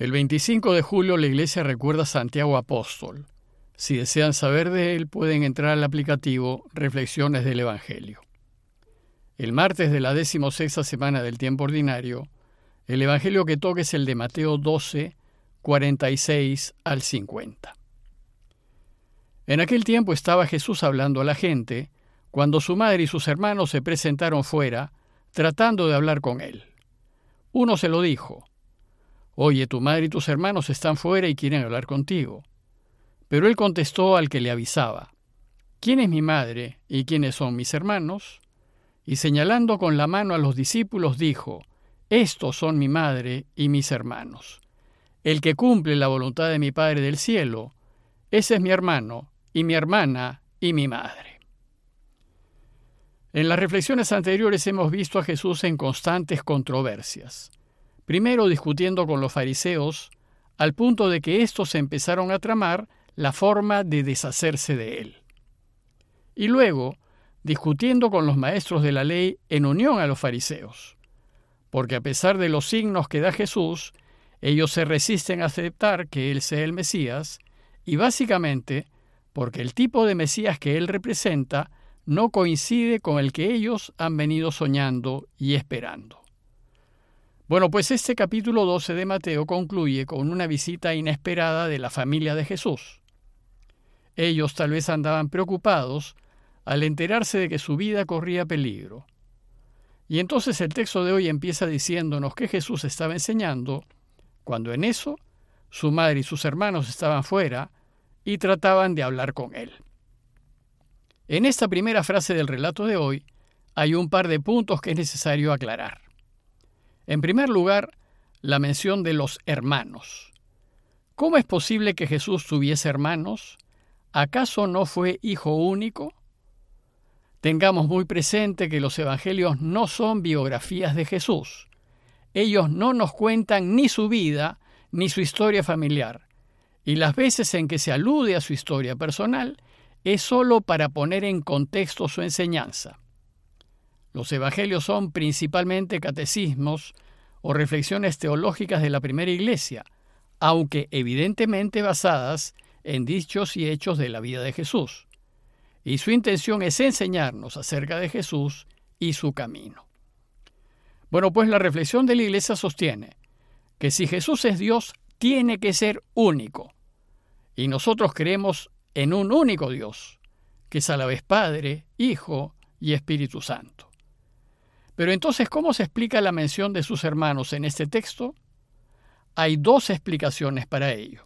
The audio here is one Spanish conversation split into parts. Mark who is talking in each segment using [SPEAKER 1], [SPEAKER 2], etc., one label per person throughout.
[SPEAKER 1] El 25 de julio la iglesia recuerda a Santiago Apóstol. Si desean saber de él, pueden entrar al aplicativo Reflexiones del Evangelio. El martes de la decimosexta semana del tiempo ordinario, el Evangelio que toca es el de Mateo 12, 46 al 50. En aquel tiempo estaba Jesús hablando a la gente, cuando su madre y sus hermanos se presentaron fuera, tratando de hablar con él. Uno se lo dijo, Oye, tu madre y tus hermanos están fuera y quieren hablar contigo. Pero él contestó al que le avisaba, ¿quién es mi madre y quiénes son mis hermanos? Y señalando con la mano a los discípulos dijo, Estos son mi madre y mis hermanos. El que cumple la voluntad de mi Padre del cielo, ese es mi hermano y mi hermana y mi madre. En las reflexiones anteriores hemos visto a Jesús en constantes controversias primero discutiendo con los fariseos, al punto de que éstos empezaron a tramar la forma de deshacerse de él. Y luego, discutiendo con los maestros de la ley en unión a los fariseos, porque a pesar de los signos que da Jesús, ellos se resisten a aceptar que Él sea el Mesías, y básicamente porque el tipo de Mesías que Él representa no coincide con el que ellos han venido soñando y esperando. Bueno, pues este capítulo 12 de Mateo concluye con una visita inesperada de la familia de Jesús. Ellos tal vez andaban preocupados al enterarse de que su vida corría peligro. Y entonces el texto de hoy empieza diciéndonos que Jesús estaba enseñando, cuando en eso su madre y sus hermanos estaban fuera y trataban de hablar con él. En esta primera frase del relato de hoy hay un par de puntos que es necesario aclarar. En primer lugar, la mención de los hermanos. ¿Cómo es posible que Jesús tuviese hermanos? ¿Acaso no fue hijo único? Tengamos muy presente que los evangelios no son biografías de Jesús. Ellos no nos cuentan ni su vida ni su historia familiar. Y las veces en que se alude a su historia personal es sólo para poner en contexto su enseñanza. Los evangelios son principalmente catecismos o reflexiones teológicas de la primera iglesia, aunque evidentemente basadas en dichos y hechos de la vida de Jesús. Y su intención es enseñarnos acerca de Jesús y su camino. Bueno, pues la reflexión de la iglesia sostiene que si Jesús es Dios, tiene que ser único. Y nosotros creemos en un único Dios, que es a la vez Padre, Hijo y Espíritu Santo. Pero entonces, ¿cómo se explica la mención de sus hermanos en este texto? Hay dos explicaciones para ello.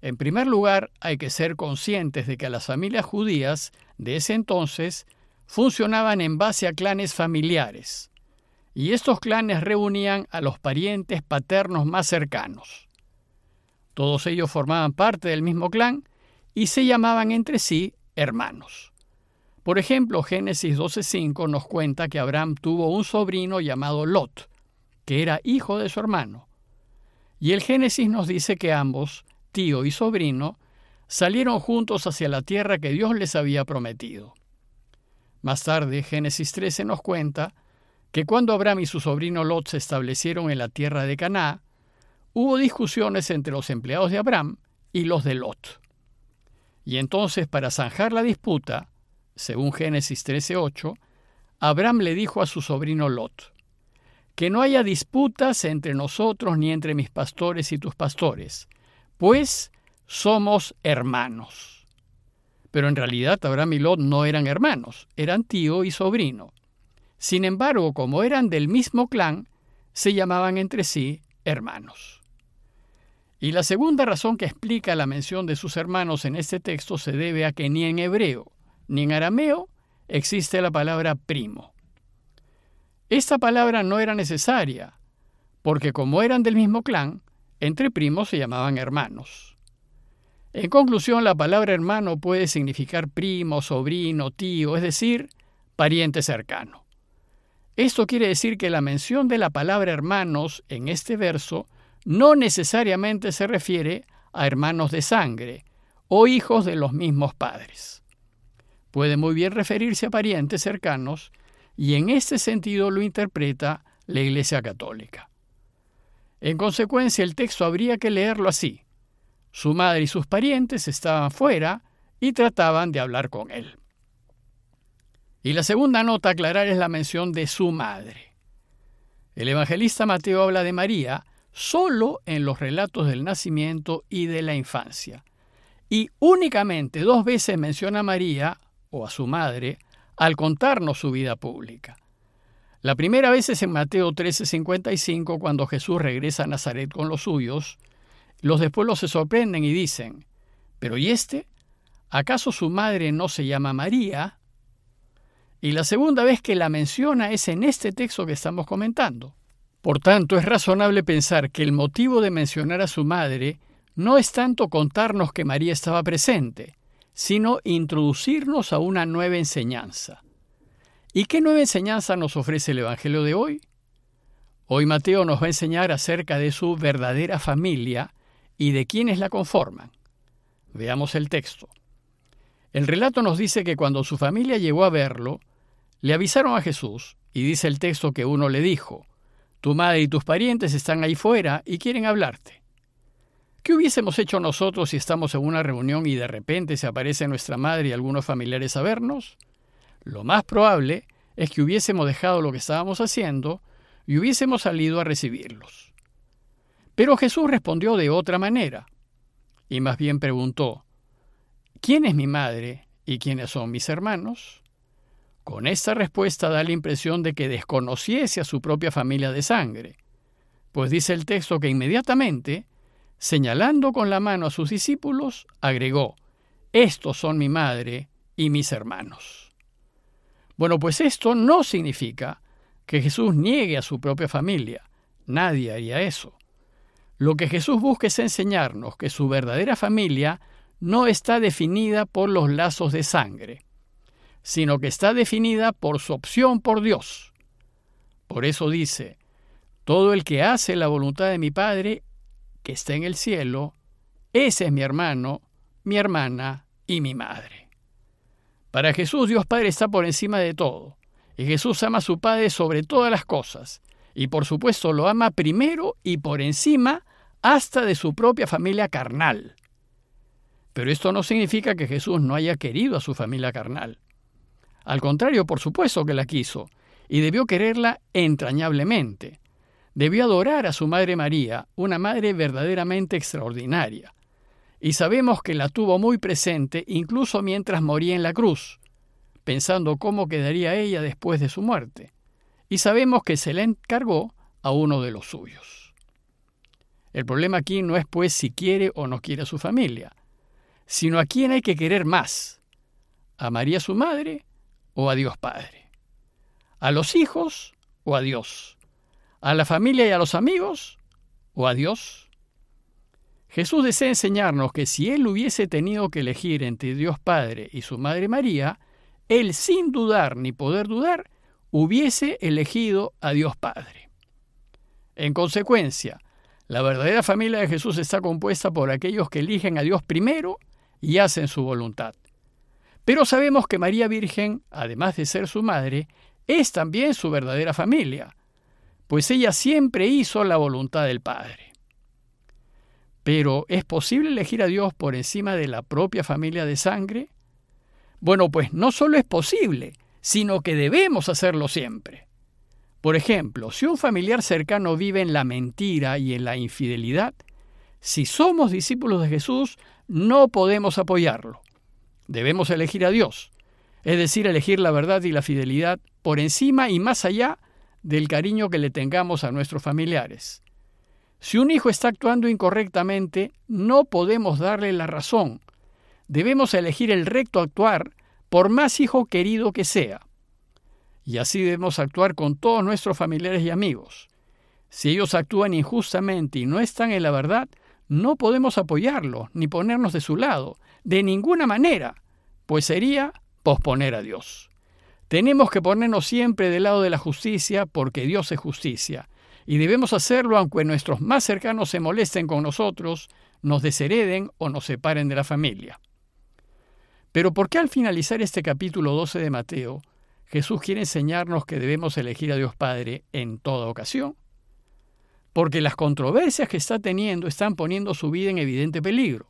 [SPEAKER 1] En primer lugar, hay que ser conscientes de que las familias judías de ese entonces funcionaban en base a clanes familiares, y estos clanes reunían a los parientes paternos más cercanos. Todos ellos formaban parte del mismo clan y se llamaban entre sí hermanos. Por ejemplo, Génesis 12.5 nos cuenta que Abraham tuvo un sobrino llamado Lot, que era hijo de su hermano. Y el Génesis nos dice que ambos, tío y sobrino, salieron juntos hacia la tierra que Dios les había prometido. Más tarde, Génesis 13 nos cuenta que cuando Abraham y su sobrino Lot se establecieron en la tierra de Canaá, hubo discusiones entre los empleados de Abraham y los de Lot. Y entonces, para zanjar la disputa, según Génesis 13:8, Abraham le dijo a su sobrino Lot, que no haya disputas entre nosotros ni entre mis pastores y tus pastores, pues somos hermanos. Pero en realidad Abraham y Lot no eran hermanos, eran tío y sobrino. Sin embargo, como eran del mismo clan, se llamaban entre sí hermanos. Y la segunda razón que explica la mención de sus hermanos en este texto se debe a que ni en hebreo ni en arameo existe la palabra primo. Esta palabra no era necesaria, porque como eran del mismo clan, entre primos se llamaban hermanos. En conclusión, la palabra hermano puede significar primo, sobrino, tío, es decir, pariente cercano. Esto quiere decir que la mención de la palabra hermanos en este verso no necesariamente se refiere a hermanos de sangre o hijos de los mismos padres puede muy bien referirse a parientes cercanos y en este sentido lo interpreta la Iglesia Católica. En consecuencia, el texto habría que leerlo así. Su madre y sus parientes estaban fuera y trataban de hablar con él. Y la segunda nota a aclarar es la mención de su madre. El evangelista Mateo habla de María solo en los relatos del nacimiento y de la infancia. Y únicamente dos veces menciona a María o a su madre al contarnos su vida pública. La primera vez es en Mateo 13:55 cuando Jesús regresa a Nazaret con los suyos. Los de pueblo se sorprenden y dicen, ¿pero y este? ¿Acaso su madre no se llama María? Y la segunda vez que la menciona es en este texto que estamos comentando. Por tanto, es razonable pensar que el motivo de mencionar a su madre no es tanto contarnos que María estaba presente, sino introducirnos a una nueva enseñanza. ¿Y qué nueva enseñanza nos ofrece el Evangelio de hoy? Hoy Mateo nos va a enseñar acerca de su verdadera familia y de quienes la conforman. Veamos el texto. El relato nos dice que cuando su familia llegó a verlo, le avisaron a Jesús, y dice el texto que uno le dijo, Tu madre y tus parientes están ahí fuera y quieren hablarte. ¿Qué hubiésemos hecho nosotros si estamos en una reunión y de repente se aparece nuestra madre y algunos familiares a vernos? Lo más probable es que hubiésemos dejado lo que estábamos haciendo y hubiésemos salido a recibirlos. Pero Jesús respondió de otra manera, y más bien preguntó, ¿quién es mi madre y quiénes son mis hermanos? Con esta respuesta da la impresión de que desconociese a su propia familia de sangre, pues dice el texto que inmediatamente, señalando con la mano a sus discípulos, agregó, Estos son mi madre y mis hermanos. Bueno, pues esto no significa que Jesús niegue a su propia familia. Nadie haría eso. Lo que Jesús busca es enseñarnos que su verdadera familia no está definida por los lazos de sangre sino que está definida por su opción por Dios. Por eso dice, todo el que hace la voluntad de mi Padre, que está en el cielo, ese es mi hermano, mi hermana y mi madre. Para Jesús Dios Padre está por encima de todo, y Jesús ama a su Padre sobre todas las cosas, y por supuesto lo ama primero y por encima hasta de su propia familia carnal. Pero esto no significa que Jesús no haya querido a su familia carnal. Al contrario, por supuesto que la quiso, y debió quererla entrañablemente. Debió adorar a su Madre María, una madre verdaderamente extraordinaria. Y sabemos que la tuvo muy presente incluso mientras moría en la cruz, pensando cómo quedaría ella después de su muerte. Y sabemos que se la encargó a uno de los suyos. El problema aquí no es pues si quiere o no quiere a su familia, sino a quién hay que querer más, a María su madre o a Dios Padre? ¿A los hijos o a Dios? ¿A la familia y a los amigos o a Dios? Jesús desea enseñarnos que si Él hubiese tenido que elegir entre Dios Padre y su Madre María, Él sin dudar ni poder dudar, hubiese elegido a Dios Padre. En consecuencia, la verdadera familia de Jesús está compuesta por aquellos que eligen a Dios primero y hacen su voluntad. Pero sabemos que María Virgen, además de ser su madre, es también su verdadera familia, pues ella siempre hizo la voluntad del Padre. Pero ¿es posible elegir a Dios por encima de la propia familia de sangre? Bueno, pues no solo es posible, sino que debemos hacerlo siempre. Por ejemplo, si un familiar cercano vive en la mentira y en la infidelidad, si somos discípulos de Jesús, no podemos apoyarlo. Debemos elegir a Dios, es decir, elegir la verdad y la fidelidad por encima y más allá del cariño que le tengamos a nuestros familiares. Si un hijo está actuando incorrectamente, no podemos darle la razón. Debemos elegir el recto actuar, por más hijo querido que sea. Y así debemos actuar con todos nuestros familiares y amigos. Si ellos actúan injustamente y no están en la verdad, no podemos apoyarlos ni ponernos de su lado, de ninguna manera, pues sería posponer a Dios. Tenemos que ponernos siempre del lado de la justicia porque Dios es justicia, y debemos hacerlo aunque nuestros más cercanos se molesten con nosotros, nos deshereden o nos separen de la familia. Pero ¿por qué al finalizar este capítulo 12 de Mateo, Jesús quiere enseñarnos que debemos elegir a Dios Padre en toda ocasión? porque las controversias que está teniendo están poniendo su vida en evidente peligro.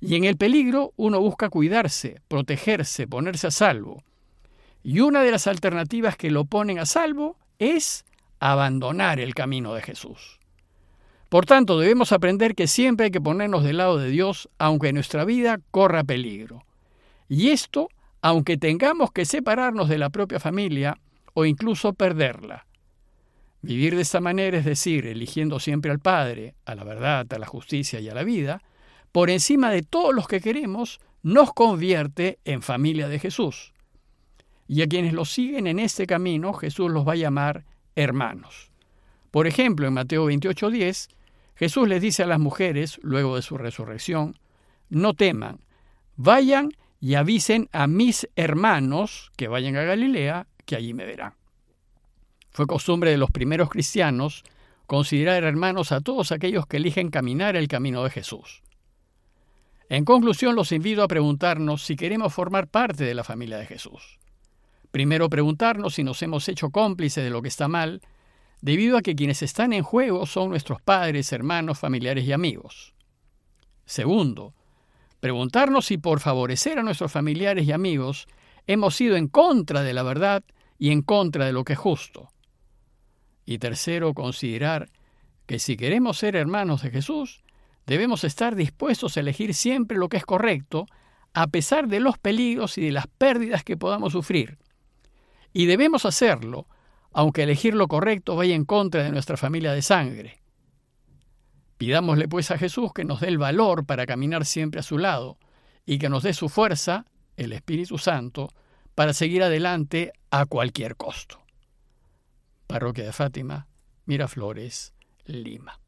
[SPEAKER 1] Y en el peligro uno busca cuidarse, protegerse, ponerse a salvo. Y una de las alternativas que lo ponen a salvo es abandonar el camino de Jesús. Por tanto, debemos aprender que siempre hay que ponernos del lado de Dios, aunque nuestra vida corra peligro. Y esto, aunque tengamos que separarnos de la propia familia o incluso perderla. Vivir de esta manera, es decir, eligiendo siempre al Padre, a la verdad, a la justicia y a la vida, por encima de todos los que queremos, nos convierte en familia de Jesús. Y a quienes lo siguen en este camino, Jesús los va a llamar hermanos. Por ejemplo, en Mateo 28:10, Jesús les dice a las mujeres, luego de su resurrección, no teman, vayan y avisen a mis hermanos que vayan a Galilea, que allí me verán. Fue costumbre de los primeros cristianos considerar hermanos a todos aquellos que eligen caminar el camino de Jesús. En conclusión, los invito a preguntarnos si queremos formar parte de la familia de Jesús. Primero, preguntarnos si nos hemos hecho cómplices de lo que está mal, debido a que quienes están en juego son nuestros padres, hermanos, familiares y amigos. Segundo, preguntarnos si por favorecer a nuestros familiares y amigos hemos ido en contra de la verdad y en contra de lo que es justo. Y tercero, considerar que si queremos ser hermanos de Jesús, debemos estar dispuestos a elegir siempre lo que es correcto, a pesar de los peligros y de las pérdidas que podamos sufrir. Y debemos hacerlo, aunque elegir lo correcto vaya en contra de nuestra familia de sangre. Pidámosle pues a Jesús que nos dé el valor para caminar siempre a su lado y que nos dé su fuerza, el Espíritu Santo, para seguir adelante a cualquier costo. Parroquia de Fátima, Miraflores, Lima.